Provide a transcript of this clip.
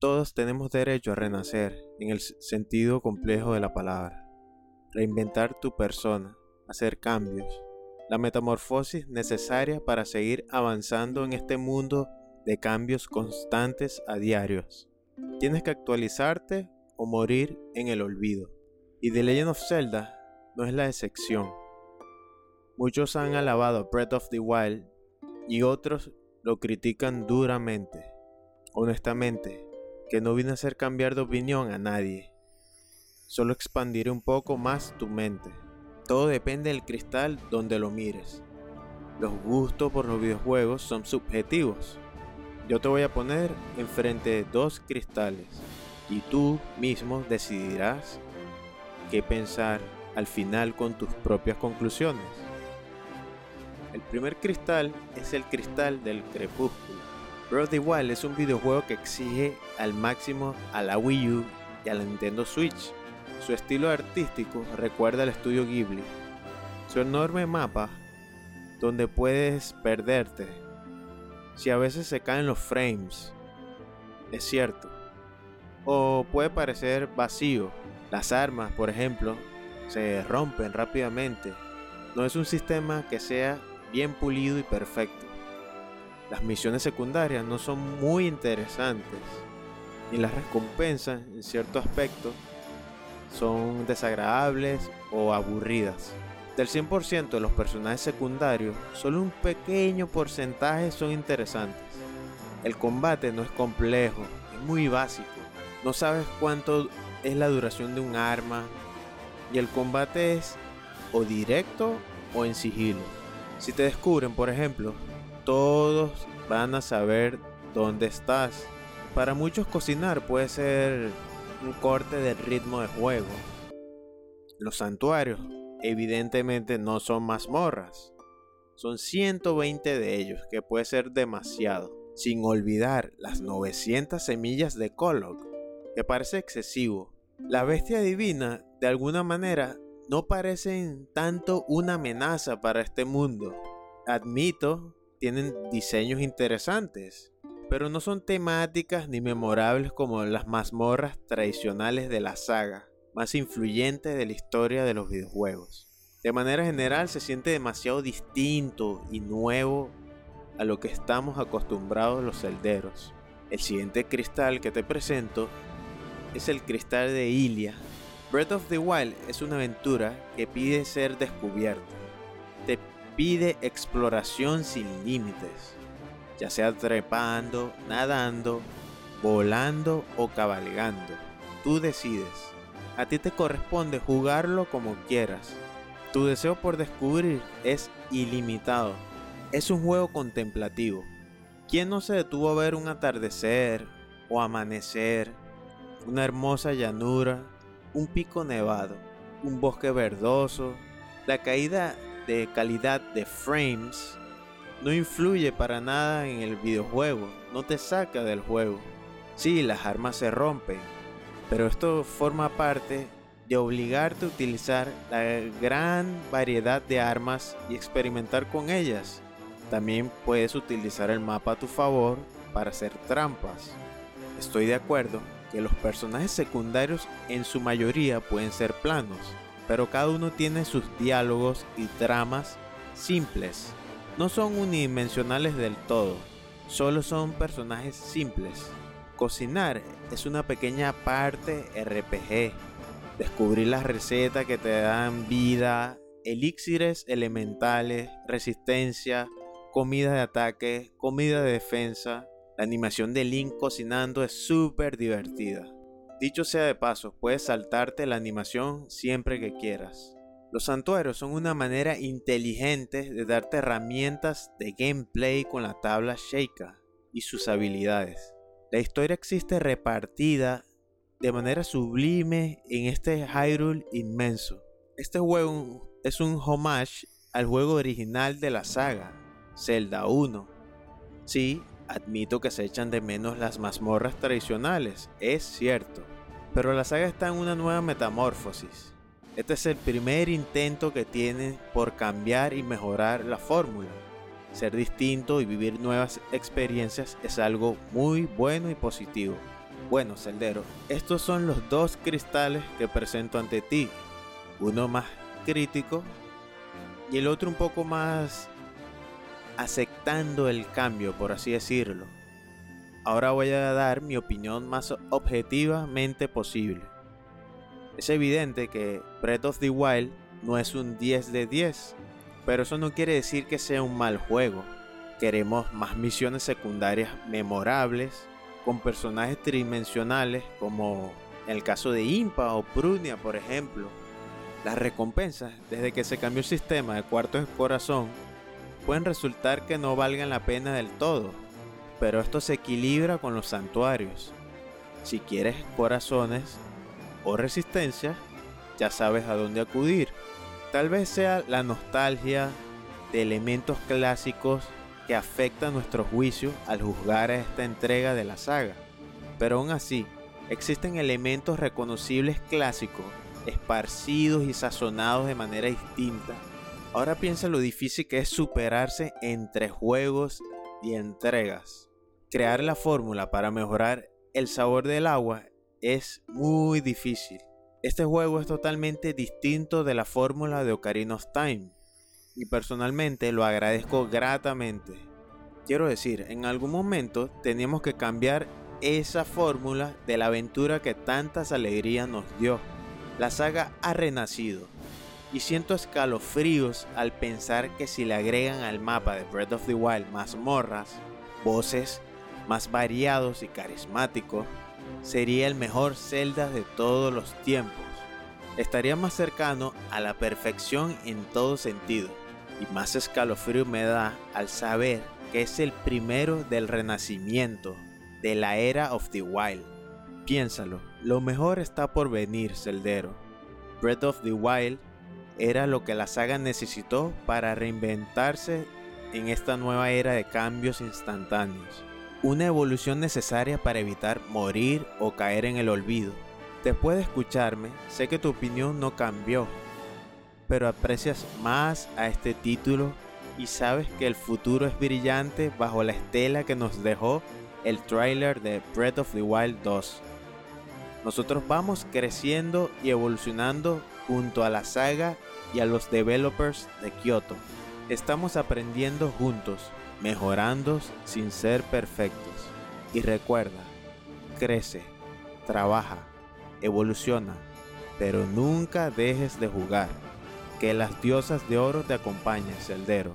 Todos tenemos derecho a renacer en el sentido complejo de la palabra, reinventar tu persona, hacer cambios, la metamorfosis necesaria para seguir avanzando en este mundo de cambios constantes a diarios. Tienes que actualizarte o morir en el olvido. Y The Legend of Zelda no es la excepción. Muchos han alabado Breath of the Wild y otros lo critican duramente. Honestamente, que no vine a hacer cambiar de opinión a nadie. Solo expandiré un poco más tu mente. Todo depende del cristal donde lo mires. Los gustos por los videojuegos son subjetivos. Yo te voy a poner enfrente de dos cristales y tú mismo decidirás qué pensar al final con tus propias conclusiones. El primer cristal es el cristal del crepúsculo. Breath of the Wild es un videojuego que exige al máximo a la Wii U y a la Nintendo Switch. Su estilo artístico recuerda al estudio Ghibli. Su enorme mapa donde puedes perderte. Si a veces se caen los frames, es cierto. O puede parecer vacío. Las armas, por ejemplo, se rompen rápidamente. No es un sistema que sea bien pulido y perfecto. Las misiones secundarias no son muy interesantes y las recompensas en cierto aspecto son desagradables o aburridas. Del 100% de los personajes secundarios, solo un pequeño porcentaje son interesantes. El combate no es complejo, es muy básico. No sabes cuánto es la duración de un arma y el combate es o directo o en sigilo. Si te descubren, por ejemplo, todos van a saber dónde estás. Para muchos cocinar puede ser un corte del ritmo de juego. Los santuarios evidentemente no son mazmorras. Son 120 de ellos, que puede ser demasiado. Sin olvidar las 900 semillas de Kolok, que parece excesivo. La bestia divina, de alguna manera, no parecen tanto una amenaza para este mundo. Admito tienen diseños interesantes, pero no son temáticas ni memorables como las mazmorras tradicionales de la saga, más influyentes de la historia de los videojuegos. De manera general se siente demasiado distinto y nuevo a lo que estamos acostumbrados los celderos. El siguiente cristal que te presento es el cristal de Ilia. Breath of the Wild es una aventura que pide ser descubierta. Pide exploración sin límites, ya sea trepando, nadando, volando o cabalgando. Tú decides. A ti te corresponde jugarlo como quieras. Tu deseo por descubrir es ilimitado. Es un juego contemplativo. ¿Quién no se detuvo a ver un atardecer o amanecer, una hermosa llanura, un pico nevado, un bosque verdoso, la caída de calidad de frames no influye para nada en el videojuego, no te saca del juego. Sí, las armas se rompen, pero esto forma parte de obligarte a utilizar la gran variedad de armas y experimentar con ellas. También puedes utilizar el mapa a tu favor para hacer trampas. Estoy de acuerdo que los personajes secundarios en su mayoría pueden ser planos, pero cada uno tiene sus diálogos y tramas simples. No son unidimensionales del todo, solo son personajes simples, Cocinar es una pequeña parte RPG. Descubrir las recetas que te dan vida, elixires elementales, resistencia, comida de ataque, comida de defensa. La animación de Link cocinando es súper divertida. Dicho sea de paso, puedes saltarte la animación siempre que quieras. Los santuarios son una manera inteligente de darte herramientas de gameplay con la tabla Sheikah y sus habilidades. La historia existe repartida de manera sublime en este Hyrule inmenso. Este juego es un homage al juego original de la saga, Zelda 1. Sí, admito que se echan de menos las mazmorras tradicionales, es cierto, pero la saga está en una nueva metamorfosis este es el primer intento que tienen por cambiar y mejorar la fórmula. Ser distinto y vivir nuevas experiencias es algo muy bueno y positivo. Bueno, Celdero, estos son los dos cristales que presento ante ti. Uno más crítico y el otro un poco más aceptando el cambio, por así decirlo. Ahora voy a dar mi opinión más objetivamente posible. Es evidente que Breath of the Wild no es un 10 de 10, pero eso no quiere decir que sea un mal juego. Queremos más misiones secundarias memorables, con personajes tridimensionales como en el caso de Impa o Prunia, por ejemplo. Las recompensas, desde que se cambió el sistema de cuartos de corazón, pueden resultar que no valgan la pena del todo, pero esto se equilibra con los santuarios. Si quieres corazones, o resistencia, ya sabes a dónde acudir. Tal vez sea la nostalgia de elementos clásicos que afecta nuestro juicio al juzgar esta entrega de la saga. Pero aún así, existen elementos reconocibles clásicos, esparcidos y sazonados de manera distinta. Ahora piensa lo difícil que es superarse entre juegos y entregas. Crear la fórmula para mejorar el sabor del agua es muy difícil. Este juego es totalmente distinto de la fórmula de Ocarina of Time y personalmente lo agradezco gratamente. Quiero decir, en algún momento teníamos que cambiar esa fórmula de la aventura que tantas alegrías nos dio. La saga ha renacido y siento escalofríos al pensar que si le agregan al mapa de Breath of the Wild más morras, voces más variados y carismáticos, sería el mejor Zelda de todos los tiempos. Estaría más cercano a la perfección en todo sentido. Y más escalofrío me da al saber que es el primero del renacimiento, de la era of the Wild. Piénsalo, lo mejor está por venir, Celdero. Breath of the Wild era lo que la saga necesitó para reinventarse en esta nueva era de cambios instantáneos una evolución necesaria para evitar morir o caer en el olvido. Después de escucharme, sé que tu opinión no cambió, pero aprecias más a este título y sabes que el futuro es brillante bajo la estela que nos dejó el trailer de Breath of the Wild 2. Nosotros vamos creciendo y evolucionando junto a la saga y a los developers de Kyoto. Estamos aprendiendo juntos mejorando sin ser perfectos. Y recuerda, crece, trabaja, evoluciona, pero nunca dejes de jugar. Que las diosas de oro te acompañen, Celdero.